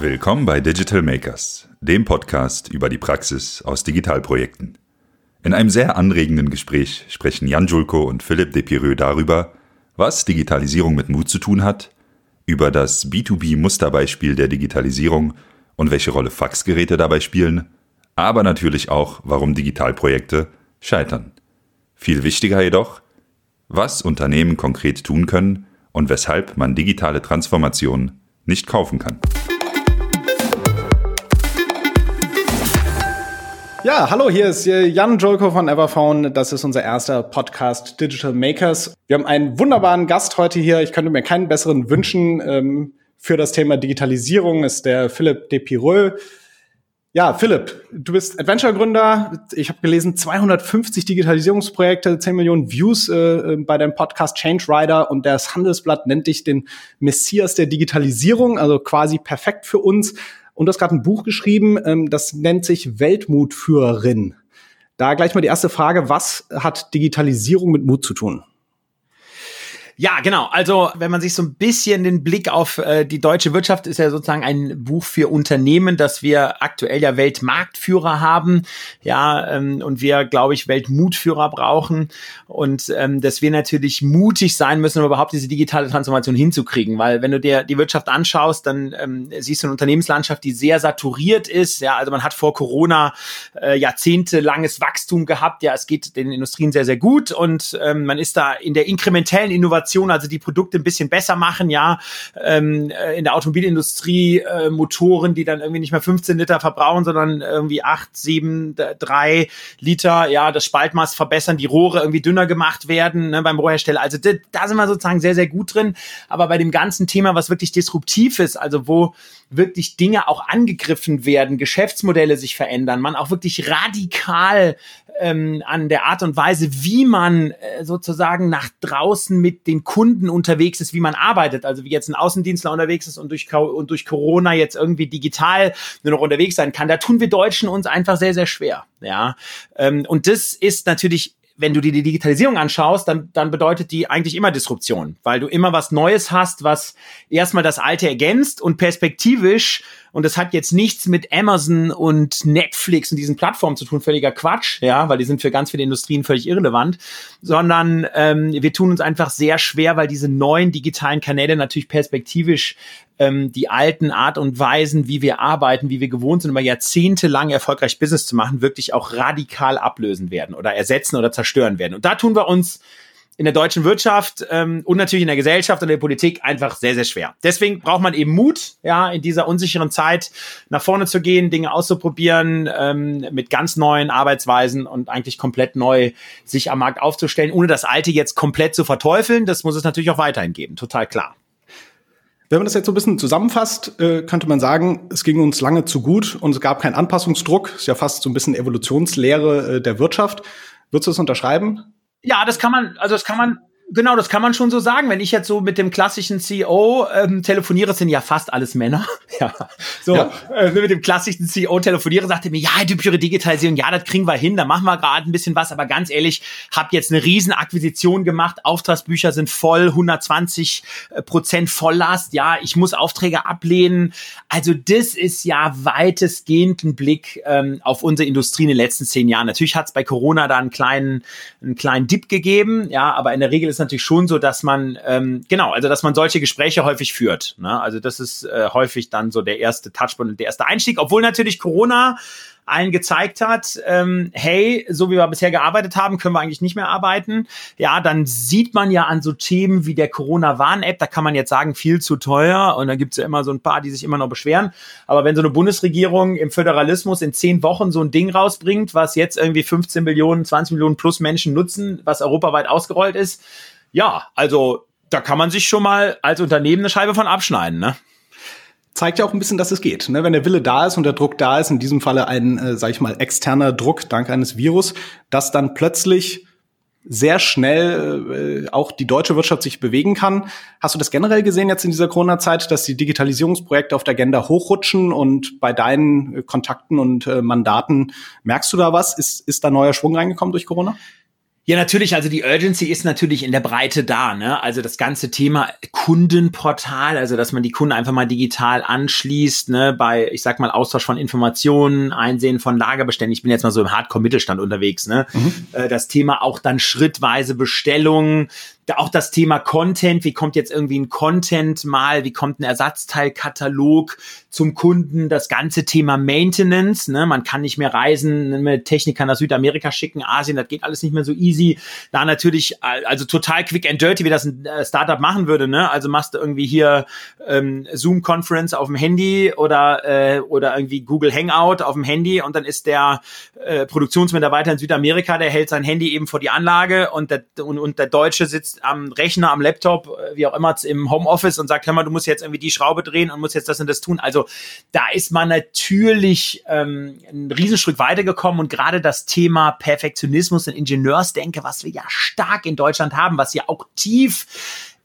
Willkommen bei Digital Makers, dem Podcast über die Praxis aus Digitalprojekten. In einem sehr anregenden Gespräch sprechen Jan Julko und Philipp Depireux darüber, was Digitalisierung mit Mut zu tun hat, über das B2B-Musterbeispiel der Digitalisierung und welche Rolle Faxgeräte dabei spielen, aber natürlich auch, warum Digitalprojekte scheitern. Viel wichtiger jedoch, was Unternehmen konkret tun können und weshalb man digitale Transformation nicht kaufen kann. Ja, hallo, hier ist Jan Jolko von Everphone. Das ist unser erster Podcast Digital Makers. Wir haben einen wunderbaren Gast heute hier. Ich könnte mir keinen besseren wünschen ähm, für das Thema Digitalisierung. Ist der Philipp Depireux. Ja, Philipp, du bist Adventure-Gründer. Ich habe gelesen, 250 Digitalisierungsprojekte, 10 Millionen Views äh, bei deinem Podcast Change Rider und das Handelsblatt nennt dich den Messias der Digitalisierung, also quasi perfekt für uns. Und du hast gerade ein Buch geschrieben, ähm, das nennt sich Weltmutführerin. Da gleich mal die erste Frage, was hat Digitalisierung mit Mut zu tun? Ja, genau. Also wenn man sich so ein bisschen den Blick auf äh, die deutsche Wirtschaft ist ja sozusagen ein Buch für Unternehmen, dass wir aktuell ja Weltmarktführer haben, ja, ähm, und wir, glaube ich, Weltmutführer brauchen. Und ähm, dass wir natürlich mutig sein müssen, um überhaupt diese digitale Transformation hinzukriegen, weil wenn du dir die Wirtschaft anschaust, dann ähm, siehst du eine Unternehmenslandschaft, die sehr saturiert ist, ja, also man hat vor Corona äh, jahrzehntelanges Wachstum gehabt, ja, es geht den Industrien sehr, sehr gut. Und ähm, man ist da in der inkrementellen Innovation Innovation, also die Produkte ein bisschen besser machen, ja, ähm, äh, in der Automobilindustrie äh, Motoren, die dann irgendwie nicht mehr 15 Liter verbrauchen, sondern irgendwie 8, 7, 3 Liter, ja, das Spaltmaß verbessern, die Rohre irgendwie dünner gemacht werden ne, beim Rohrhersteller. Also da, da sind wir sozusagen sehr, sehr gut drin. Aber bei dem ganzen Thema, was wirklich disruptiv ist, also wo wirklich Dinge auch angegriffen werden, Geschäftsmodelle sich verändern, man auch wirklich radikal ähm, an der Art und Weise, wie man äh, sozusagen nach draußen mit den Kunden unterwegs ist, wie man arbeitet. Also wie jetzt ein Außendienstler unterwegs ist und durch, und durch Corona jetzt irgendwie digital nur noch unterwegs sein kann. Da tun wir Deutschen uns einfach sehr, sehr schwer. Ja, ähm, und das ist natürlich wenn du dir die Digitalisierung anschaust, dann, dann bedeutet die eigentlich immer Disruption, weil du immer was Neues hast, was erstmal das Alte ergänzt und perspektivisch und das hat jetzt nichts mit Amazon und Netflix und diesen Plattformen zu tun, völliger Quatsch, ja, weil die sind für ganz viele Industrien völlig irrelevant, sondern ähm, wir tun uns einfach sehr schwer, weil diese neuen digitalen Kanäle natürlich perspektivisch ähm, die alten Art und Weisen, wie wir arbeiten, wie wir gewohnt sind, über Jahrzehnte lang erfolgreich Business zu machen, wirklich auch radikal ablösen werden oder ersetzen oder zerstören werden. Und da tun wir uns in der deutschen Wirtschaft ähm, und natürlich in der Gesellschaft und der Politik einfach sehr, sehr schwer. Deswegen braucht man eben Mut, ja, in dieser unsicheren Zeit nach vorne zu gehen, Dinge auszuprobieren, ähm, mit ganz neuen Arbeitsweisen und eigentlich komplett neu sich am Markt aufzustellen, ohne das Alte jetzt komplett zu verteufeln. Das muss es natürlich auch weiterhin geben, total klar. Wenn man das jetzt so ein bisschen zusammenfasst, äh, könnte man sagen, es ging uns lange zu gut und es gab keinen Anpassungsdruck. Ist ja fast so ein bisschen Evolutionslehre äh, der Wirtschaft. Würdest du das unterschreiben? Ja, das kann man, also das kann man Genau, das kann man schon so sagen. Wenn ich jetzt so mit dem klassischen CEO ähm, telefoniere, sind ja fast alles Männer. ja. So, ja. Äh, mit dem klassischen CEO telefoniere, sagt er mir, ja, die pure Digitalisierung, ja, das kriegen wir hin, da machen wir gerade ein bisschen was. Aber ganz ehrlich, habe jetzt eine riesen Akquisition gemacht. Auftragsbücher sind voll, 120 äh, Prozent Volllast. Ja, ich muss Aufträge ablehnen. Also das ist ja weitestgehend ein Blick ähm, auf unsere Industrie in den letzten zehn Jahren. Natürlich hat es bei Corona da einen kleinen, einen kleinen Dip gegeben. Ja, aber in der Regel ist ist natürlich schon so, dass man, ähm, genau, also dass man solche Gespräche häufig führt. Ne? Also das ist äh, häufig dann so der erste Touchpoint und der erste Einstieg, obwohl natürlich Corona allen gezeigt hat, ähm, hey, so wie wir bisher gearbeitet haben, können wir eigentlich nicht mehr arbeiten. Ja, dann sieht man ja an so Themen wie der Corona-Warn-App, da kann man jetzt sagen, viel zu teuer und da gibt's ja immer so ein paar, die sich immer noch beschweren. Aber wenn so eine Bundesregierung im Föderalismus in zehn Wochen so ein Ding rausbringt, was jetzt irgendwie 15 Millionen, 20 Millionen plus Menschen nutzen, was europaweit ausgerollt ist, ja, also da kann man sich schon mal als Unternehmen eine Scheibe von abschneiden, ne? Zeigt ja auch ein bisschen, dass es geht. Ne? Wenn der Wille da ist und der Druck da ist, in diesem Falle ein, äh, sag ich mal, externer Druck dank eines Virus, dass dann plötzlich sehr schnell äh, auch die deutsche Wirtschaft sich bewegen kann. Hast du das generell gesehen jetzt in dieser Corona-Zeit, dass die Digitalisierungsprojekte auf der Agenda hochrutschen und bei deinen äh, Kontakten und äh, Mandaten merkst du da was? Ist, ist da neuer Schwung reingekommen durch Corona? Ja, natürlich. Also die Urgency ist natürlich in der Breite da. Ne? Also das ganze Thema Kundenportal, also dass man die Kunden einfach mal digital anschließt, ne? bei, ich sag mal, Austausch von Informationen, Einsehen von Lagerbeständen. Ich bin jetzt mal so im Hardcore-Mittelstand unterwegs. Ne? Mhm. Äh, das Thema auch dann schrittweise Bestellungen, auch das Thema Content, wie kommt jetzt irgendwie ein Content mal, wie kommt ein Ersatzteilkatalog zum Kunden, das ganze Thema Maintenance, ne? man kann nicht mehr reisen, mit Techniker nach Südamerika schicken, Asien, das geht alles nicht mehr so easy. Da natürlich, also total quick and dirty, wie das ein äh, Startup machen würde, ne? also machst du irgendwie hier ähm, Zoom-Conference auf dem Handy oder, äh, oder irgendwie Google Hangout auf dem Handy und dann ist der äh, Produktionsmitarbeiter in Südamerika, der hält sein Handy eben vor die Anlage und der, und, und der Deutsche sitzt am Rechner, am Laptop, äh, wie auch immer, im Homeoffice und sagt, hör mal, du musst jetzt irgendwie die Schraube drehen und musst jetzt das und das tun. Also da ist man natürlich ähm, ein Riesenstück weitergekommen und gerade das Thema Perfektionismus und Ingenieursdenke, was wir ja stark in Deutschland haben, was ja auch tief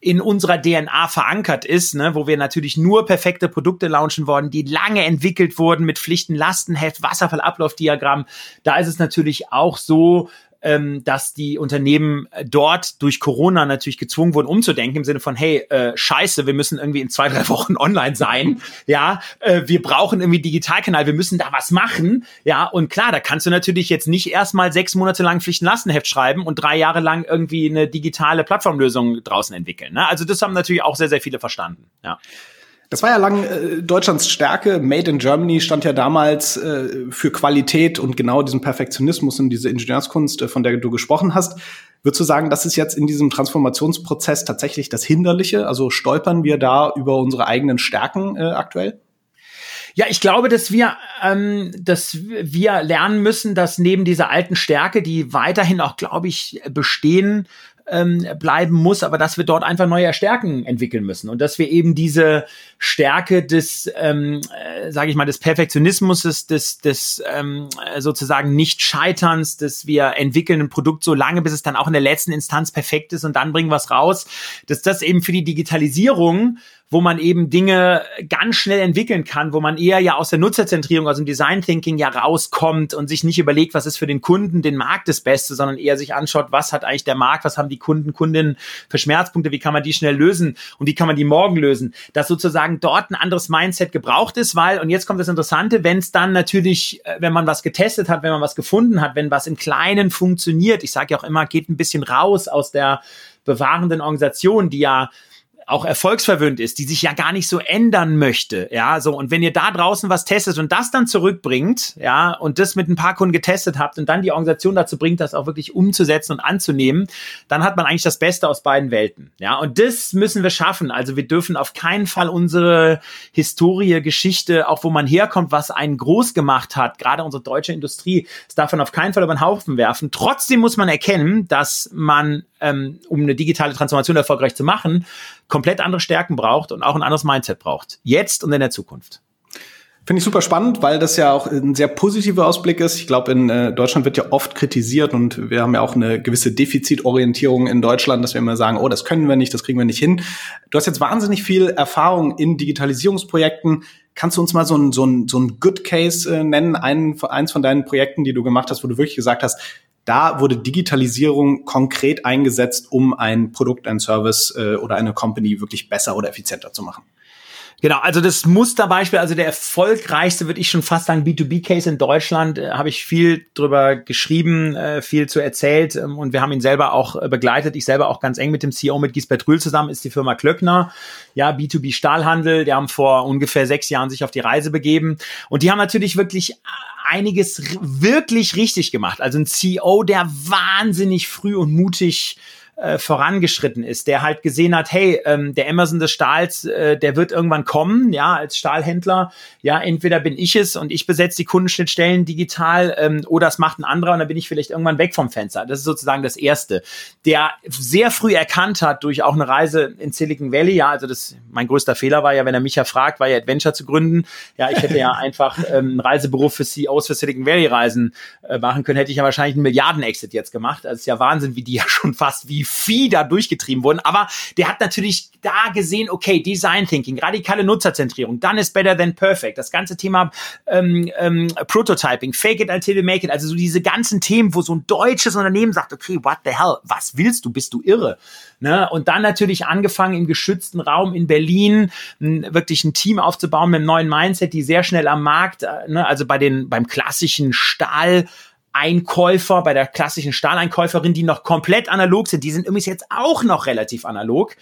in unserer DNA verankert ist, ne, wo wir natürlich nur perfekte Produkte launchen wollen, die lange entwickelt wurden mit Pflichten, Lastenheft, Wasserfallablaufdiagramm. Da ist es natürlich auch so, ähm, dass die Unternehmen äh, dort durch Corona natürlich gezwungen wurden, umzudenken im Sinne von, hey, äh, scheiße, wir müssen irgendwie in zwei, drei Wochen online sein. ja, äh, wir brauchen irgendwie Digitalkanal, wir müssen da was machen. Ja, und klar, da kannst du natürlich jetzt nicht erstmal sechs Monate lang Pflichtenlastenheft schreiben und drei Jahre lang irgendwie eine digitale Plattformlösung draußen entwickeln. Ne? Also das haben natürlich auch sehr, sehr viele verstanden. Ja. Das war ja lang äh, Deutschlands Stärke. Made in Germany stand ja damals äh, für Qualität und genau diesen Perfektionismus und diese Ingenieurskunst, äh, von der du gesprochen hast. Würdest du sagen, das ist jetzt in diesem Transformationsprozess tatsächlich das Hinderliche? Also stolpern wir da über unsere eigenen Stärken äh, aktuell? Ja, ich glaube, dass wir, ähm, dass wir lernen müssen, dass neben dieser alten Stärke, die weiterhin auch, glaube ich, bestehen ähm, bleiben muss, aber dass wir dort einfach neue Stärken entwickeln müssen. Und dass wir eben diese Stärke des, ähm, äh, sage ich mal, des Perfektionismus, des, des, des ähm, sozusagen Nicht-Scheiterns, dass wir entwickeln ein Produkt so lange, bis es dann auch in der letzten Instanz perfekt ist und dann bringen wir es raus, dass das eben für die Digitalisierung wo man eben Dinge ganz schnell entwickeln kann, wo man eher ja aus der Nutzerzentrierung, aus dem Design Thinking ja rauskommt und sich nicht überlegt, was ist für den Kunden, den Markt das Beste, sondern eher sich anschaut, was hat eigentlich der Markt, was haben die Kunden, Kundinnen für Schmerzpunkte, wie kann man die schnell lösen und wie kann man die morgen lösen. Dass sozusagen dort ein anderes Mindset gebraucht ist, weil, und jetzt kommt das Interessante, wenn es dann natürlich, äh, wenn man was getestet hat, wenn man was gefunden hat, wenn was im Kleinen funktioniert, ich sage ja auch immer, geht ein bisschen raus aus der bewahrenden Organisation, die ja auch erfolgsverwöhnt ist, die sich ja gar nicht so ändern möchte, ja, so und wenn ihr da draußen was testet und das dann zurückbringt, ja, und das mit ein paar Kunden getestet habt und dann die Organisation dazu bringt, das auch wirklich umzusetzen und anzunehmen, dann hat man eigentlich das Beste aus beiden Welten, ja, und das müssen wir schaffen. Also wir dürfen auf keinen Fall unsere Historie, Geschichte, auch wo man herkommt, was einen groß gemacht hat, gerade unsere deutsche Industrie, das darf man auf keinen Fall über den Haufen werfen. Trotzdem muss man erkennen, dass man ähm, um eine digitale Transformation erfolgreich zu machen, komplett andere Stärken braucht und auch ein anderes Mindset braucht. Jetzt und in der Zukunft. Finde ich super spannend, weil das ja auch ein sehr positiver Ausblick ist. Ich glaube, in äh, Deutschland wird ja oft kritisiert und wir haben ja auch eine gewisse Defizitorientierung in Deutschland, dass wir immer sagen, oh, das können wir nicht, das kriegen wir nicht hin. Du hast jetzt wahnsinnig viel Erfahrung in Digitalisierungsprojekten. Kannst du uns mal so ein, so ein, so ein Good Case äh, nennen, einen, eins von deinen Projekten, die du gemacht hast, wo du wirklich gesagt hast, da wurde Digitalisierung konkret eingesetzt, um ein Produkt, ein Service äh, oder eine Company wirklich besser oder effizienter zu machen. Genau, also das Musterbeispiel, also der erfolgreichste, würde ich schon fast sagen, B2B-Case in Deutschland, äh, habe ich viel drüber geschrieben, äh, viel zu erzählt ähm, und wir haben ihn selber auch äh, begleitet. Ich selber auch ganz eng mit dem CEO, mit Gisbert Rühl zusammen, ist die Firma Klöckner. Ja, B2B Stahlhandel, die haben vor ungefähr sechs Jahren sich auf die Reise begeben und die haben natürlich wirklich einiges wirklich richtig gemacht. Also ein CEO, der wahnsinnig früh und mutig äh, vorangeschritten ist, der halt gesehen hat, hey, ähm, der Amazon des Stahls, äh, der wird irgendwann kommen, ja, als Stahlhändler, ja, entweder bin ich es und ich besetze die Kundenschnittstellen digital ähm, oder es macht ein anderer und dann bin ich vielleicht irgendwann weg vom Fenster. Das ist sozusagen das Erste. Der sehr früh erkannt hat durch auch eine Reise in Silicon Valley, ja, also das, mein größter Fehler war ja, wenn er mich ja fragt, war ja Adventure zu gründen, ja, ich hätte ja einfach ähm, einen Reisebüro für CEOs für Silicon Valley Reisen äh, machen können, hätte ich ja wahrscheinlich einen Milliarden-Exit jetzt gemacht. Das ist ja Wahnsinn, wie die ja schon fast wie wie Vieh da durchgetrieben wurden. Aber der hat natürlich da gesehen, okay, Design Thinking, radikale Nutzerzentrierung, dann ist better than perfect. Das ganze Thema ähm, ähm, Prototyping, fake it until you make it. Also so diese ganzen Themen, wo so ein deutsches Unternehmen sagt, okay, what the hell, was willst du? Bist du irre? Ne? Und dann natürlich angefangen im geschützten Raum in Berlin wirklich ein Team aufzubauen mit einem neuen Mindset, die sehr schnell am Markt, äh, ne? also bei den beim klassischen Stahl Einkäufer, bei der klassischen Stahleinkäuferin, die noch komplett analog sind, die sind übrigens jetzt auch noch relativ analog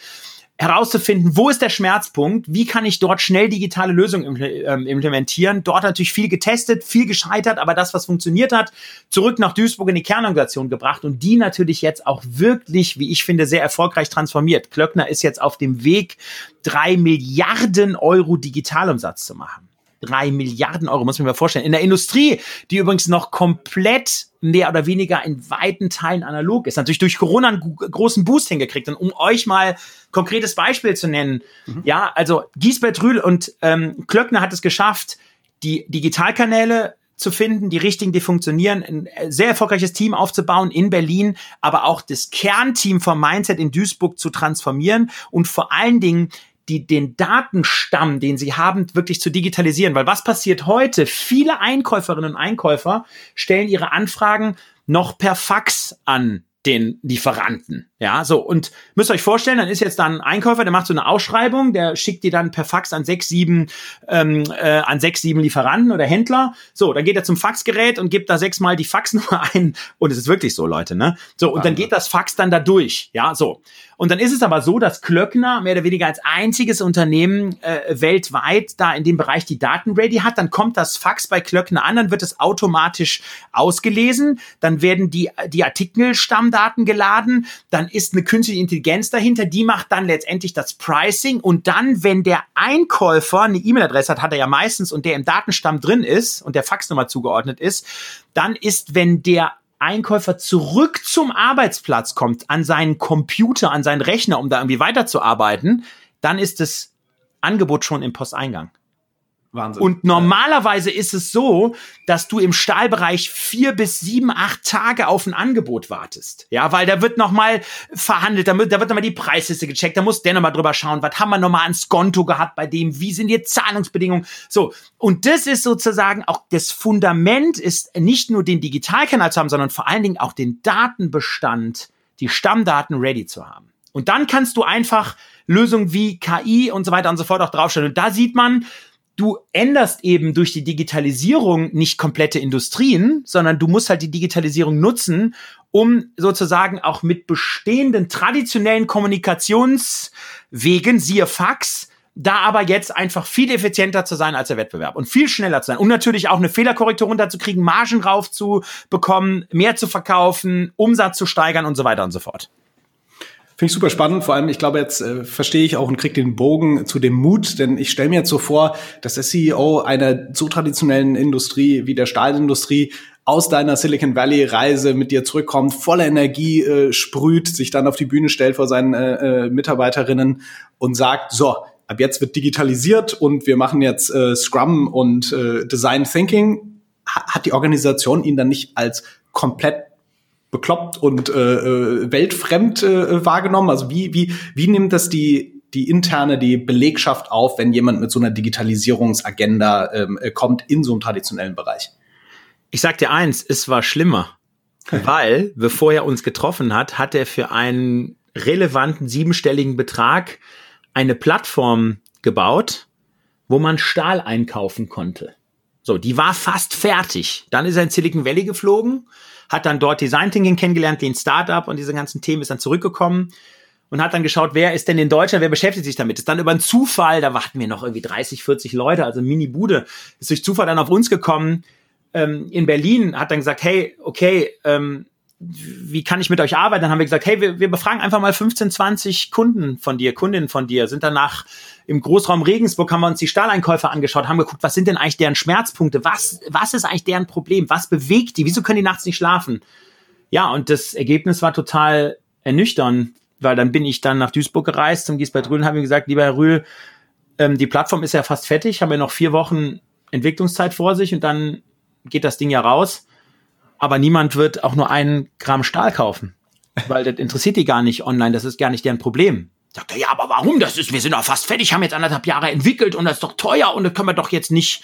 herauszufinden, wo ist der Schmerzpunkt, wie kann ich dort schnell digitale Lösungen ähm, implementieren. Dort natürlich viel getestet, viel gescheitert, aber das, was funktioniert hat, zurück nach Duisburg in die Kernorganisation gebracht und die natürlich jetzt auch wirklich, wie ich finde, sehr erfolgreich transformiert. Klöckner ist jetzt auf dem Weg, drei Milliarden Euro Digitalumsatz zu machen drei Milliarden Euro, muss man mir vorstellen. In der Industrie, die übrigens noch komplett mehr oder weniger in weiten Teilen analog ist, natürlich durch Corona einen großen Boost hingekriegt. Und um euch mal konkretes Beispiel zu nennen, mhm. ja, also Giesbert Rühl und ähm, Klöckner hat es geschafft, die Digitalkanäle zu finden, die richtigen, die funktionieren, ein sehr erfolgreiches Team aufzubauen in Berlin, aber auch das Kernteam vom Mindset in Duisburg zu transformieren und vor allen Dingen die, den Datenstamm, den sie haben, wirklich zu digitalisieren. Weil was passiert heute? Viele Einkäuferinnen und Einkäufer stellen ihre Anfragen noch per Fax an den Lieferanten. Ja, so. Und müsst ihr euch vorstellen, dann ist jetzt da ein Einkäufer, der macht so eine Ausschreibung, der schickt die dann per Fax an sechs, sieben, ähm, äh, an sechs, sieben Lieferanten oder Händler. So, dann geht er zum Faxgerät und gibt da sechsmal die Faxnummer ein. Und es ist wirklich so, Leute, ne? So, und dann geht das Fax dann da durch. Ja, so. Und dann ist es aber so, dass Klöckner mehr oder weniger als einziges Unternehmen äh, weltweit da in dem Bereich die Daten ready hat. Dann kommt das Fax bei Klöckner an, dann wird es automatisch ausgelesen, dann werden die, die Artikelstammdaten geladen, dann ist eine künstliche Intelligenz dahinter, die macht dann letztendlich das Pricing und dann, wenn der Einkäufer eine E-Mail-Adresse hat, hat er ja meistens und der im Datenstamm drin ist und der Faxnummer zugeordnet ist, dann ist, wenn der Einkäufer zurück zum Arbeitsplatz kommt, an seinen Computer, an seinen Rechner, um da irgendwie weiterzuarbeiten, dann ist das Angebot schon im Posteingang. Wahnsinn. Und normalerweise ist es so, dass du im Stahlbereich vier bis sieben, acht Tage auf ein Angebot wartest. Ja, weil da wird nochmal verhandelt, da wird, da wird nochmal die Preisliste gecheckt, da muss der nochmal drüber schauen, was haben wir nochmal ans Konto gehabt bei dem, wie sind die Zahlungsbedingungen. So. Und das ist sozusagen auch das Fundament ist nicht nur den Digitalkanal zu haben, sondern vor allen Dingen auch den Datenbestand, die Stammdaten ready zu haben. Und dann kannst du einfach Lösungen wie KI und so weiter und so fort auch draufstellen. Und da sieht man, du änderst eben durch die Digitalisierung nicht komplette Industrien, sondern du musst halt die Digitalisierung nutzen, um sozusagen auch mit bestehenden traditionellen Kommunikationswegen, siehe Fax, da aber jetzt einfach viel effizienter zu sein als der Wettbewerb und viel schneller zu sein und natürlich auch eine Fehlerkorrektur runterzukriegen, Margen raufzubekommen, mehr zu verkaufen, Umsatz zu steigern und so weiter und so fort. Finde ich super spannend. Vor allem, ich glaube, jetzt äh, verstehe ich auch und kriege den Bogen zu dem Mut, denn ich stelle mir jetzt so vor, dass der CEO einer so traditionellen Industrie wie der Stahlindustrie aus deiner Silicon Valley Reise mit dir zurückkommt, voller Energie äh, sprüht, sich dann auf die Bühne stellt vor seinen äh, äh, Mitarbeiterinnen und sagt, so, ab jetzt wird digitalisiert und wir machen jetzt äh, Scrum und äh, Design Thinking. Hat die Organisation ihn dann nicht als komplett bekloppt und äh, äh, weltfremd äh, wahrgenommen? Also wie, wie, wie nimmt das die, die interne, die Belegschaft auf, wenn jemand mit so einer Digitalisierungsagenda ähm, äh, kommt in so einem traditionellen Bereich? Ich sag dir eins, es war schlimmer. weil, bevor er uns getroffen hat, hat er für einen relevanten siebenstelligen Betrag eine Plattform gebaut, wo man Stahl einkaufen konnte. So, die war fast fertig. Dann ist er in Silicon Valley geflogen, hat dann dort Design Thinking kennengelernt, den Startup und diese ganzen Themen, ist dann zurückgekommen und hat dann geschaut, wer ist denn in Deutschland, wer beschäftigt sich damit. Ist dann über einen Zufall, da warten wir noch irgendwie 30, 40 Leute, also Mini-Bude, ist durch Zufall dann auf uns gekommen, ähm, in Berlin, hat dann gesagt, hey, okay, ähm, wie kann ich mit euch arbeiten? Dann haben wir gesagt, hey, wir, wir befragen einfach mal 15, 20 Kunden von dir, Kundinnen von dir, sind danach im Großraum Regensburg, haben wir uns die Stahleinkäufer angeschaut, haben geguckt, was sind denn eigentlich deren Schmerzpunkte? Was, was ist eigentlich deren Problem? Was bewegt die? Wieso können die nachts nicht schlafen? Ja, und das Ergebnis war total ernüchternd, weil dann bin ich dann nach Duisburg gereist zum Giesbert Rühl und habe ihm gesagt, lieber Herr Rühl, ähm, die Plattform ist ja fast fertig, haben wir noch vier Wochen Entwicklungszeit vor sich und dann geht das Ding ja raus aber niemand wird auch nur einen Gramm Stahl kaufen. weil das interessiert die gar nicht online, das ist gar nicht deren Problem. Sagt er, ja, aber warum? Das ist, wir sind doch fast fertig, haben jetzt anderthalb Jahre entwickelt und das ist doch teuer und das können wir doch jetzt nicht,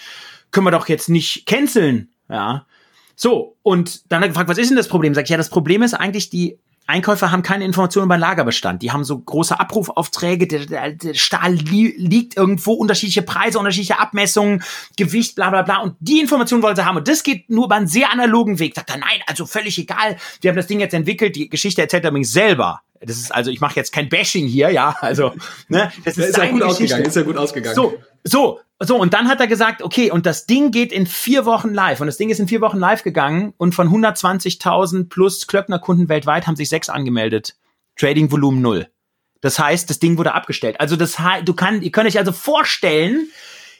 können wir doch jetzt nicht canceln. Ja. So, und dann hat er gefragt, was ist denn das Problem? Sag ich, ja, das Problem ist eigentlich, die Einkäufer haben keine Informationen über den Lagerbestand. Die haben so große Abrufaufträge, der, der, der Stahl li liegt irgendwo, unterschiedliche Preise, unterschiedliche Abmessungen, Gewicht, bla bla bla. Und die Informationen wollen sie haben. Und das geht nur über einen sehr analogen Weg. Sagt er, nein, also völlig egal. Wir haben das Ding jetzt entwickelt. Die Geschichte erzählt er übrigens selber. Das ist also, ich mache jetzt kein Bashing hier, ja. Also, ne, das ist, ist ja gut Geschichte. ausgegangen. Ist ja gut ausgegangen. So, so, so, und dann hat er gesagt, okay, und das Ding geht in vier Wochen live. Und das Ding ist in vier Wochen live gegangen und von 120.000 plus Klöckner-Kunden weltweit haben sich sechs angemeldet. Trading-Volumen null. Das heißt, das Ding wurde abgestellt. Also das du kann, ihr könnt euch also vorstellen,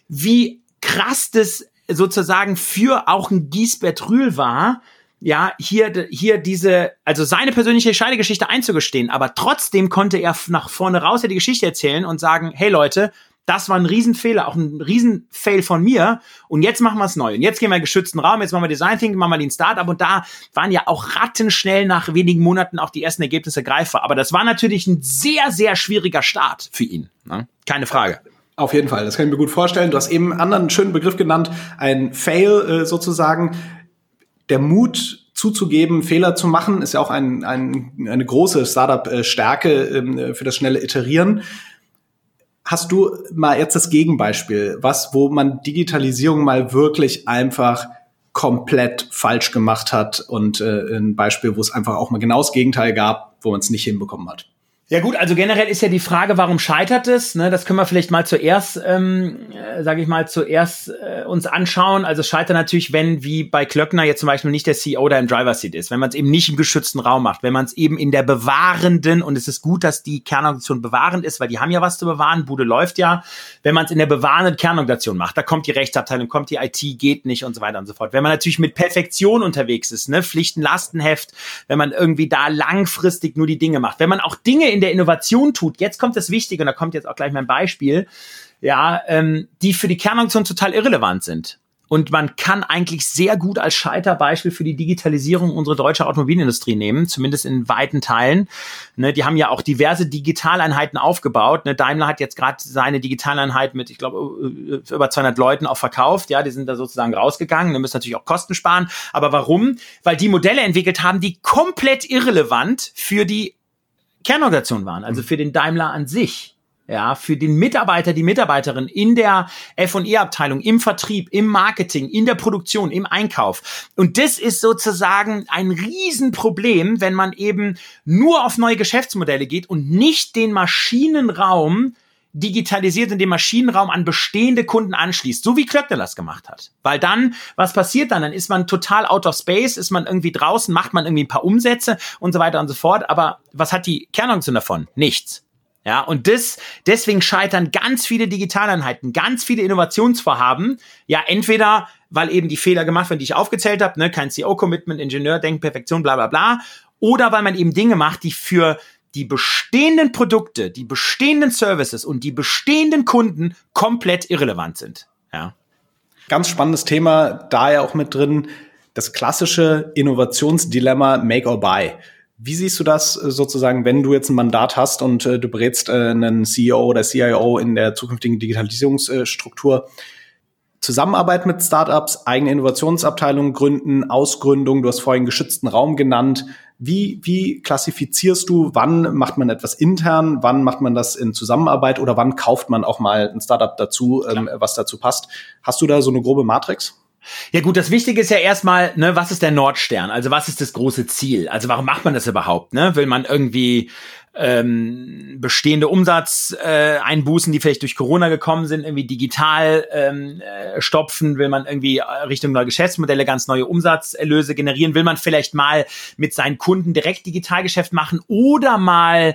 wie krass das sozusagen für auch ein Giesbert Rühl war, ja, hier, hier diese, also seine persönliche Scheidegeschichte einzugestehen, aber trotzdem konnte er nach vorne raus ja die Geschichte erzählen und sagen, hey Leute, das war ein Riesenfehler, auch ein Riesenfail von mir. Und jetzt machen wir es neu. Und jetzt gehen wir in geschützten Raum, jetzt machen wir Design Thinking, machen wir den Startup. Und da waren ja auch rattenschnell nach wenigen Monaten auch die ersten Ergebnisse greifbar. Aber das war natürlich ein sehr, sehr schwieriger Start für ihn. Ne? Keine Frage. Auf jeden Fall, das kann ich mir gut vorstellen. Du hast eben einen anderen schönen Begriff genannt, ein Fail äh, sozusagen. Der Mut zuzugeben, Fehler zu machen, ist ja auch ein, ein, eine große Startup-Stärke ähm, für das schnelle Iterieren. Hast du mal jetzt das Gegenbeispiel, was, wo man Digitalisierung mal wirklich einfach komplett falsch gemacht hat und äh, ein Beispiel, wo es einfach auch mal genau das Gegenteil gab, wo man es nicht hinbekommen hat? Ja gut, also generell ist ja die Frage, warum scheitert es? Ne, das können wir vielleicht mal zuerst, ähm, äh, sage ich mal, zuerst äh, uns anschauen. Also es scheitert natürlich, wenn wie bei Klöckner jetzt zum Beispiel nicht der CEO oder im Driver Seat ist, wenn man es eben nicht im geschützten Raum macht, wenn man es eben in der bewahrenden und es ist gut, dass die Kernorganisation bewahrend ist, weil die haben ja was zu bewahren, Bude läuft ja. Wenn man es in der bewahrenden Kernorganisation macht, da kommt die Rechtsabteilung, kommt die IT, geht nicht und so weiter und so fort. Wenn man natürlich mit Perfektion unterwegs ist, ne, Pflichten, Lastenheft, wenn man irgendwie da langfristig nur die Dinge macht, wenn man auch Dinge in der Innovation tut, jetzt kommt das Wichtige, und da kommt jetzt auch gleich mein Beispiel, ja, ähm, die für die Kernorganisation total irrelevant sind. Und man kann eigentlich sehr gut als Scheiterbeispiel für die Digitalisierung unsere deutsche Automobilindustrie nehmen, zumindest in weiten Teilen. Ne, die haben ja auch diverse Digitaleinheiten aufgebaut. Ne, Daimler hat jetzt gerade seine Digitaleinheit mit, ich glaube, äh, über 200 Leuten auch verkauft. Ja, die sind da sozusagen rausgegangen. Die müssen natürlich auch Kosten sparen. Aber warum? Weil die Modelle entwickelt haben, die komplett irrelevant für die Kernorganisation waren, also für den Daimler an sich. Ja, für den Mitarbeiter, die Mitarbeiterin in der F&E-Abteilung, im Vertrieb, im Marketing, in der Produktion, im Einkauf. Und das ist sozusagen ein Riesenproblem, wenn man eben nur auf neue Geschäftsmodelle geht und nicht den Maschinenraum digitalisiert in dem Maschinenraum an bestehende Kunden anschließt, so wie Klöckner das gemacht hat. Weil dann, was passiert dann? Dann ist man total out of space, ist man irgendwie draußen, macht man irgendwie ein paar Umsätze und so weiter und so fort. Aber was hat die Kernorganisation davon? Nichts. Ja, und das, deswegen scheitern ganz viele Digitaleinheiten, ganz viele Innovationsvorhaben. Ja, entweder, weil eben die Fehler gemacht werden, die ich aufgezählt habe, ne, kein CO-Commitment, Ingenieur, Denk, Perfektion, bla, bla, bla. Oder weil man eben Dinge macht, die für die bestehenden Produkte, die bestehenden Services und die bestehenden Kunden komplett irrelevant sind. Ja. Ganz spannendes Thema, da ja auch mit drin, das klassische Innovationsdilemma Make or Buy. Wie siehst du das äh, sozusagen, wenn du jetzt ein Mandat hast und äh, du berätst äh, einen CEO oder CIO in der zukünftigen Digitalisierungsstruktur? Zusammenarbeit mit Startups, eigene Innovationsabteilungen gründen, Ausgründung, du hast vorhin geschützten Raum genannt. Wie, wie klassifizierst du, wann macht man etwas intern, wann macht man das in Zusammenarbeit oder wann kauft man auch mal ein Startup dazu, ähm, was dazu passt? Hast du da so eine grobe Matrix? Ja gut, das Wichtige ist ja erstmal, ne, was ist der Nordstern? Also was ist das große Ziel? Also warum macht man das überhaupt? Ne? Will man irgendwie ähm, bestehende Umsatzeinbußen, äh, die vielleicht durch Corona gekommen sind, irgendwie digital ähm, äh, stopfen? Will man irgendwie Richtung neue Geschäftsmodelle ganz neue Umsatzerlöse generieren? Will man vielleicht mal mit seinen Kunden direkt Digitalgeschäft machen oder mal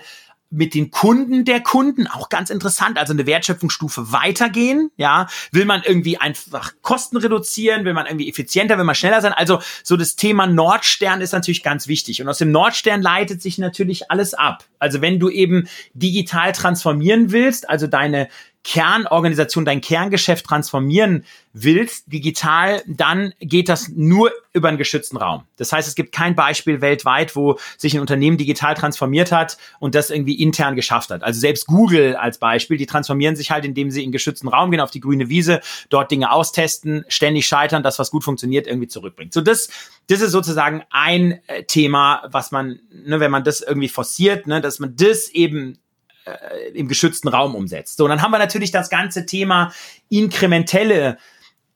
mit den Kunden der Kunden, auch ganz interessant, also eine Wertschöpfungsstufe weitergehen, ja, will man irgendwie einfach Kosten reduzieren, will man irgendwie effizienter, will man schneller sein, also so das Thema Nordstern ist natürlich ganz wichtig. Und aus dem Nordstern leitet sich natürlich alles ab, also wenn du eben digital transformieren willst, also deine Kernorganisation, dein Kerngeschäft transformieren willst, digital, dann geht das nur über einen geschützten Raum. Das heißt, es gibt kein Beispiel weltweit, wo sich ein Unternehmen digital transformiert hat und das irgendwie intern geschafft hat. Also selbst Google als Beispiel, die transformieren sich halt, indem sie in geschützten Raum gehen, auf die grüne Wiese, dort Dinge austesten, ständig scheitern, das, was gut funktioniert, irgendwie zurückbringt. So das, das ist sozusagen ein äh, Thema, was man, ne, wenn man das irgendwie forciert, ne, dass man das eben äh, im geschützten Raum umsetzt. So, dann haben wir natürlich das ganze Thema inkrementelle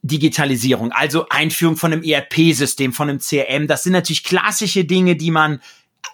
Digitalisierung, also Einführung von einem ERP-System, von einem CRM. Das sind natürlich klassische Dinge, die man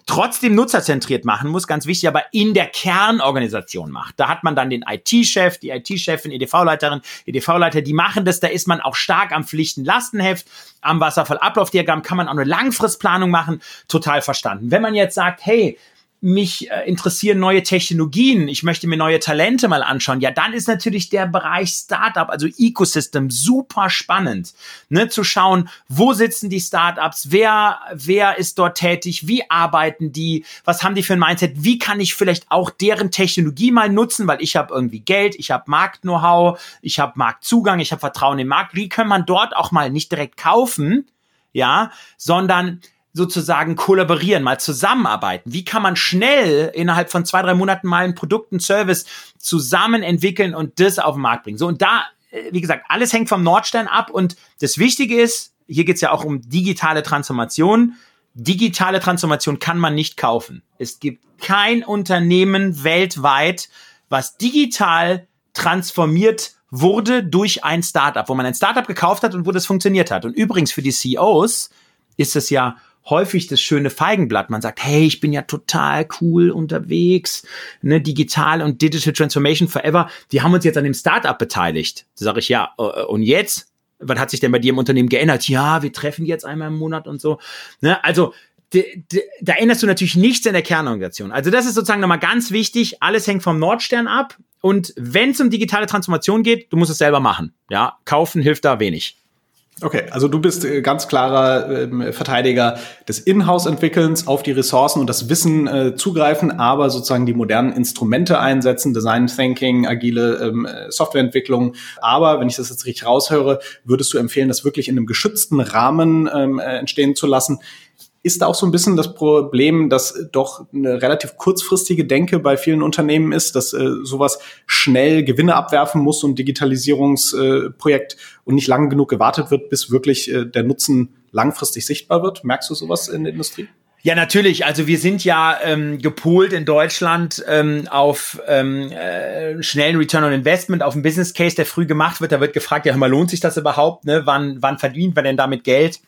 trotzdem nutzerzentriert machen muss, ganz wichtig, aber in der Kernorganisation macht. Da hat man dann den IT-Chef, die IT-Chefin, EDV-Leiterin, EDV-Leiter, die machen das. Da ist man auch stark am Pflichten-Lastenheft, am Wasserfall-Ablaufdiagramm kann man auch eine Langfristplanung machen. Total verstanden. Wenn man jetzt sagt, hey, mich äh, interessieren neue Technologien, ich möchte mir neue Talente mal anschauen, ja, dann ist natürlich der Bereich Startup, also Ecosystem, super spannend, ne, zu schauen, wo sitzen die Startups, wer, wer ist dort tätig, wie arbeiten die, was haben die für ein Mindset, wie kann ich vielleicht auch deren Technologie mal nutzen, weil ich habe irgendwie Geld, ich habe Markt-Know-how, ich habe Marktzugang, ich habe Vertrauen im Markt, wie kann man dort auch mal nicht direkt kaufen, ja, sondern sozusagen kollaborieren, mal zusammenarbeiten? Wie kann man schnell innerhalb von zwei, drei Monaten mal ein Produkt, ein Service zusammen entwickeln und das auf den Markt bringen? So, und da, äh, wie gesagt, alles hängt vom Nordstern ab und das Wichtige ist, hier geht's ja auch um digitale Transformation. Digitale Transformation kann man nicht kaufen. Es gibt kein Unternehmen weltweit, was digital transformiert wurde durch ein Startup, wo man ein Startup gekauft hat und wo das funktioniert hat. Und übrigens für die CEOs ist es ja häufig das schöne Feigenblatt. Man sagt, hey, ich bin ja total cool unterwegs, ne, digital und Digital Transformation Forever. Die haben uns jetzt an dem Startup beteiligt. Da sage ich, ja, äh, und jetzt? Was hat sich denn bei dir im Unternehmen geändert? Ja, wir treffen jetzt einmal im Monat und so. Ne, also da änderst du natürlich nichts in der Kernorganisation. Also das ist sozusagen nochmal ganz wichtig. Alles hängt vom Nordstern ab. Und wenn es um digitale Transformation geht, du musst es selber machen. Ja, kaufen hilft da wenig. Okay, also du bist äh, ganz klarer äh, Verteidiger des Inhouse-Entwickelns, auf die Ressourcen und das Wissen äh, zugreifen, aber sozusagen die modernen Instrumente einsetzen, Design Thinking, agile ähm, Softwareentwicklung. Aber wenn ich das jetzt richtig raushöre, würdest du empfehlen, das wirklich in einem geschützten Rahmen ähm, äh, entstehen zu lassen, ist da auch so ein bisschen das Problem, dass doch eine relativ kurzfristige Denke bei vielen Unternehmen ist, dass äh, sowas schnell Gewinne abwerfen muss, und Digitalisierungsprojekt äh, und nicht lang genug gewartet wird, bis wirklich äh, der Nutzen langfristig sichtbar wird. Merkst du sowas in der Industrie? Ja, natürlich. Also wir sind ja ähm, gepolt in Deutschland ähm, auf ähm, äh, schnellen Return on Investment, auf einen Business Case, der früh gemacht wird. Da wird gefragt, ja, mal lohnt sich das überhaupt? Ne? Wann, wann verdient man denn damit Geld?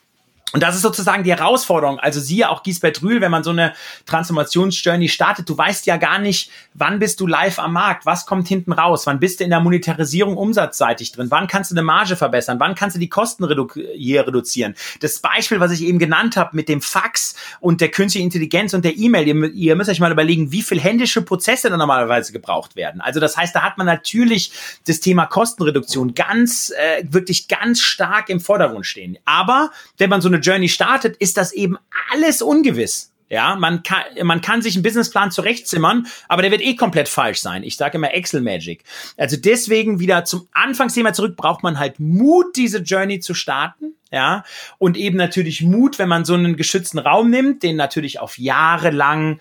Und das ist sozusagen die Herausforderung. Also siehe auch Giesbert Rühl, wenn man so eine Transformationsjourney startet, du weißt ja gar nicht, wann bist du live am Markt, was kommt hinten raus, wann bist du in der Monetarisierung umsatzseitig drin, wann kannst du eine Marge verbessern, wann kannst du die Kosten redu hier reduzieren. Das Beispiel, was ich eben genannt habe mit dem Fax und der künstlichen Intelligenz und der E-Mail, ihr, ihr, müsst euch mal überlegen, wie viel händische Prozesse da normalerweise gebraucht werden. Also das heißt, da hat man natürlich das Thema Kostenreduktion ganz, äh, wirklich ganz stark im Vordergrund stehen. Aber wenn man so eine Journey startet, ist das eben alles ungewiss. Ja, man kann, man kann sich einen Businessplan zurechtzimmern, aber der wird eh komplett falsch sein. Ich sage immer Excel Magic. Also deswegen wieder zum Anfangsthema zurück, braucht man halt Mut, diese Journey zu starten. Ja, und eben natürlich Mut, wenn man so einen geschützten Raum nimmt, den natürlich auf Jahre lang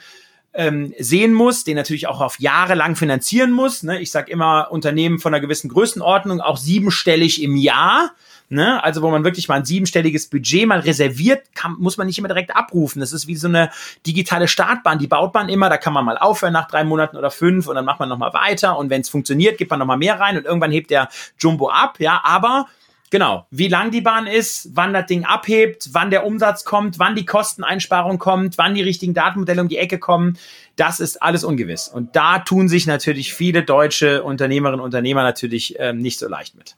ähm, sehen muss, den natürlich auch auf Jahre lang finanzieren muss. Ne? Ich sage immer, Unternehmen von einer gewissen Größenordnung, auch siebenstellig im Jahr Ne? Also wo man wirklich mal ein siebenstelliges Budget mal reserviert, kann, muss man nicht immer direkt abrufen. Das ist wie so eine digitale Startbahn, die baut man immer, da kann man mal aufhören nach drei Monaten oder fünf und dann macht man nochmal weiter und wenn es funktioniert, gibt man nochmal mehr rein und irgendwann hebt der Jumbo ab, ja, aber Genau, wie lang die Bahn ist, wann das Ding abhebt, wann der Umsatz kommt, wann die Kosteneinsparung kommt, wann die richtigen Datenmodelle um die Ecke kommen, das ist alles ungewiss. Und da tun sich natürlich viele deutsche Unternehmerinnen und Unternehmer natürlich ähm, nicht so leicht mit.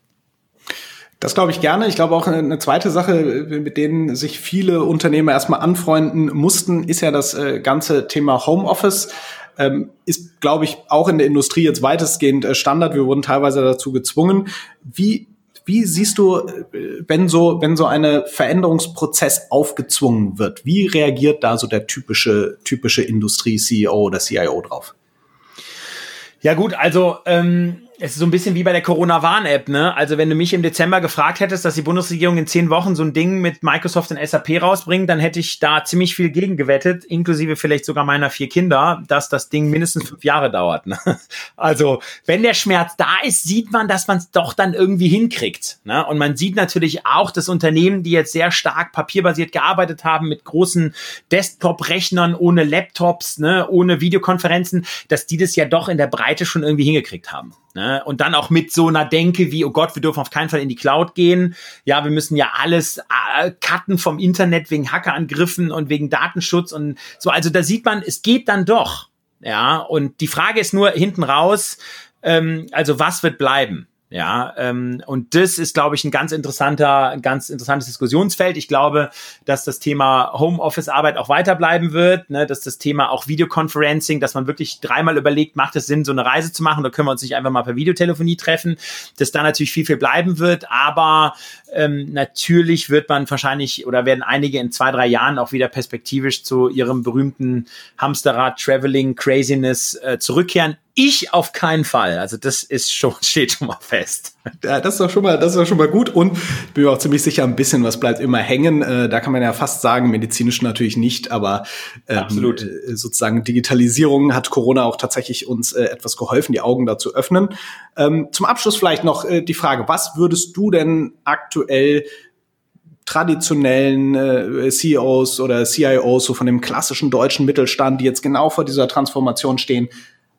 Das glaube ich gerne. Ich glaube auch eine zweite Sache, mit denen sich viele Unternehmer erstmal anfreunden mussten, ist ja das äh, ganze Thema Homeoffice. Ähm, ist, glaube ich, auch in der Industrie jetzt weitestgehend äh, Standard. Wir wurden teilweise dazu gezwungen. Wie, wie siehst du, äh, wenn so, wenn so eine Veränderungsprozess aufgezwungen wird? Wie reagiert da so der typische, typische Industrie-CEO oder CIO drauf? Ja gut, also ähm, es ist so ein bisschen wie bei der Corona-Warn-App, ne? Also wenn du mich im Dezember gefragt hättest, dass die Bundesregierung in zehn Wochen so ein Ding mit Microsoft und SAP rausbringt, dann hätte ich da ziemlich viel gegen gewettet, inklusive vielleicht sogar meiner vier Kinder, dass das Ding mindestens fünf Jahre dauert. Ne? Also wenn der Schmerz da ist, sieht man, dass man es doch dann irgendwie hinkriegt. Ne? Und man sieht natürlich auch, dass Unternehmen, die jetzt sehr stark papierbasiert gearbeitet haben, mit großen Desktop-Rechnern, ohne Laptops, ne, ohne Videokonferenzen, dass die das ja doch in der Breite schon irgendwie hingekriegt haben. Ne? Und dann auch mit so einer Denke wie, oh Gott, wir dürfen auf keinen Fall in die Cloud gehen. Ja, wir müssen ja alles äh, cutten vom Internet wegen Hackerangriffen und wegen Datenschutz und so. Also da sieht man, es geht dann doch. Ja, und die Frage ist nur hinten raus, ähm, also was wird bleiben? Ja, ähm, und das ist, glaube ich, ein ganz interessanter, ein ganz interessantes Diskussionsfeld. Ich glaube, dass das Thema Homeoffice-Arbeit auch weiterbleiben wird, ne, dass das Thema auch Videoconferencing, dass man wirklich dreimal überlegt, macht es Sinn, so eine Reise zu machen, da können wir uns nicht einfach mal per Videotelefonie treffen, dass da natürlich viel, viel bleiben wird, aber ähm, natürlich wird man wahrscheinlich oder werden einige in zwei, drei Jahren auch wieder perspektivisch zu ihrem berühmten Hamsterrad, Traveling, Craziness äh, zurückkehren. Ich auf keinen Fall. Also das ist schon, steht schon mal fest. Ja, das ist doch schon mal, das ist doch schon mal gut. Und ich bin mir auch ziemlich sicher, ein bisschen was bleibt immer hängen. Äh, da kann man ja fast sagen, medizinisch natürlich nicht, aber ähm, Absolut. Sozusagen Digitalisierung hat Corona auch tatsächlich uns äh, etwas geholfen, die Augen dazu öffnen. Ähm, zum Abschluss vielleicht noch äh, die Frage, was würdest du denn aktuell traditionellen äh, CEOs oder CIOs, so von dem klassischen deutschen Mittelstand, die jetzt genau vor dieser Transformation stehen,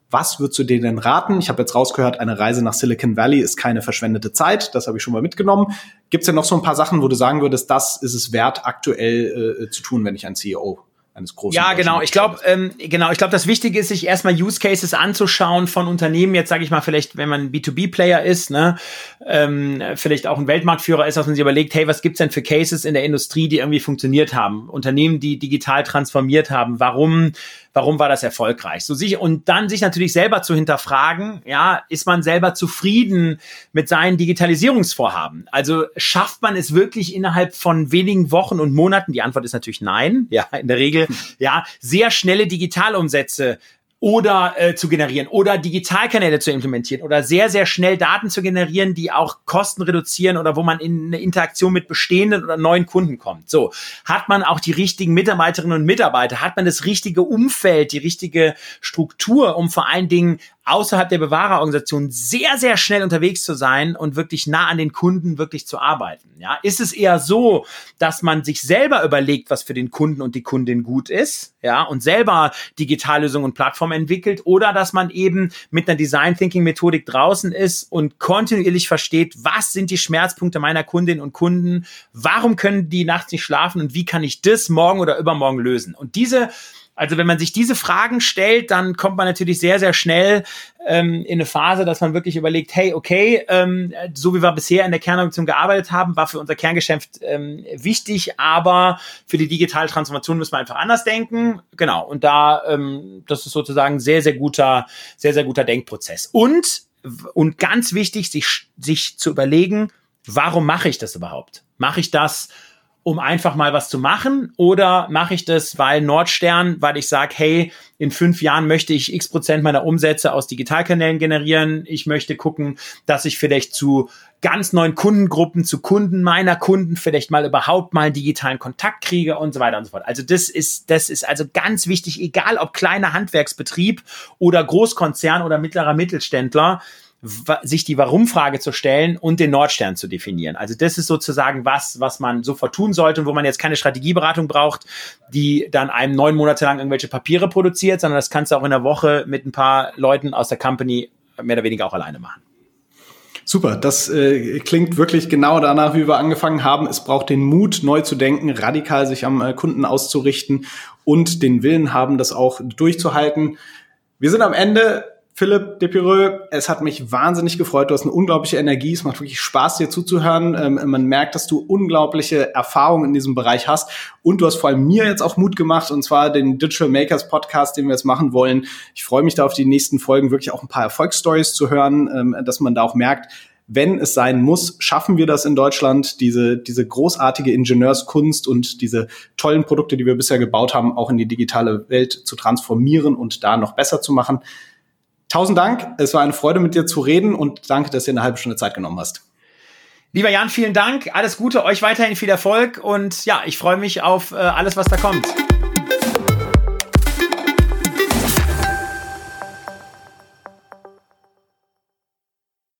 was würdest du denen denn raten? Ich habe jetzt rausgehört, eine Reise nach Silicon Valley ist keine verschwendete Zeit. Das habe ich schon mal mitgenommen. Gibt es denn noch so ein paar Sachen, wo du sagen würdest, das ist es wert, aktuell äh, zu tun, wenn ich ein CEO eines großen. Ja, genau. Ich glaube, ähm, genau. Ich glaube, das Wichtige ist, sich erstmal Use Cases anzuschauen von Unternehmen. Jetzt sage ich mal, vielleicht, wenn man B2B-Player ist, ne, ähm, vielleicht auch ein Weltmarktführer ist, dass man sich überlegt, hey, was gibt's denn für Cases in der Industrie, die irgendwie funktioniert haben? Unternehmen, die digital transformiert haben. Warum? Warum war das erfolgreich? So sich und dann sich natürlich selber zu hinterfragen, ja, ist man selber zufrieden mit seinen Digitalisierungsvorhaben? Also schafft man es wirklich innerhalb von wenigen Wochen und Monaten? Die Antwort ist natürlich nein. Ja, in der Regel, ja, sehr schnelle Digitalumsätze oder äh, zu generieren oder Digitalkanäle zu implementieren oder sehr, sehr schnell Daten zu generieren, die auch Kosten reduzieren oder wo man in eine Interaktion mit bestehenden oder neuen Kunden kommt. So, hat man auch die richtigen Mitarbeiterinnen und Mitarbeiter, hat man das richtige Umfeld, die richtige Struktur, um vor allen Dingen außerhalb der Bewahrerorganisation sehr, sehr schnell unterwegs zu sein und wirklich nah an den Kunden wirklich zu arbeiten. Ja, ist es eher so, dass man sich selber überlegt, was für den Kunden und die Kundin gut ist, ja, und selber Digitallösungen und Plattformen entwickelt oder dass man eben mit einer Design Thinking Methodik draußen ist und kontinuierlich versteht, was sind die Schmerzpunkte meiner Kundinnen und Kunden, warum können die nachts nicht schlafen und wie kann ich das morgen oder übermorgen lösen? Und diese also wenn man sich diese Fragen stellt, dann kommt man natürlich sehr, sehr schnell ähm, in eine Phase, dass man wirklich überlegt, hey, okay, ähm, so wie wir bisher in der Kernorganisation gearbeitet haben, war für unser Kerngeschäft ähm, wichtig, aber für die digitale Transformation müssen wir einfach anders denken. Genau, und da, ähm, das ist sozusagen sehr, sehr guter, sehr, sehr guter Denkprozess. Und, und ganz wichtig, sich, sich zu überlegen, warum mache ich das überhaupt? Mache ich das, um einfach mal was zu machen? Oder mache ich das, weil Nordstern, weil ich sage, hey, in fünf Jahren möchte ich x Prozent meiner Umsätze aus Digitalkanälen generieren. Ich möchte gucken, dass ich vielleicht zu ganz neuen Kundengruppen, zu Kunden meiner Kunden vielleicht mal überhaupt mal einen digitalen Kontakt kriege und so weiter und so fort. Also das ist, das ist also ganz wichtig, egal ob kleiner Handwerksbetrieb oder Großkonzern oder mittlerer Mittelständler sich die Warum-Frage zu stellen und den Nordstern zu definieren. Also das ist sozusagen was, was man sofort tun sollte und wo man jetzt keine Strategieberatung braucht, die dann einem neun Monate lang irgendwelche Papiere produziert, sondern das kannst du auch in der Woche mit ein paar Leuten aus der Company mehr oder weniger auch alleine machen. Super, das äh, klingt wirklich genau danach, wie wir angefangen haben. Es braucht den Mut, neu zu denken, radikal sich am äh, Kunden auszurichten und den Willen haben, das auch durchzuhalten. Wir sind am Ende Philipp Depireux, es hat mich wahnsinnig gefreut. Du hast eine unglaubliche Energie. Es macht wirklich Spaß, dir zuzuhören. Ähm, man merkt, dass du unglaubliche Erfahrungen in diesem Bereich hast. Und du hast vor allem mir jetzt auch Mut gemacht, und zwar den Digital Makers Podcast, den wir jetzt machen wollen. Ich freue mich da auf die nächsten Folgen, wirklich auch ein paar Erfolgsstories zu hören, ähm, dass man da auch merkt, wenn es sein muss, schaffen wir das in Deutschland, diese, diese großartige Ingenieurskunst und diese tollen Produkte, die wir bisher gebaut haben, auch in die digitale Welt zu transformieren und da noch besser zu machen. Tausend Dank. Es war eine Freude, mit dir zu reden und danke, dass du eine halbe Stunde Zeit genommen hast. Lieber Jan, vielen Dank. Alles Gute, euch weiterhin viel Erfolg und ja, ich freue mich auf äh, alles, was da kommt.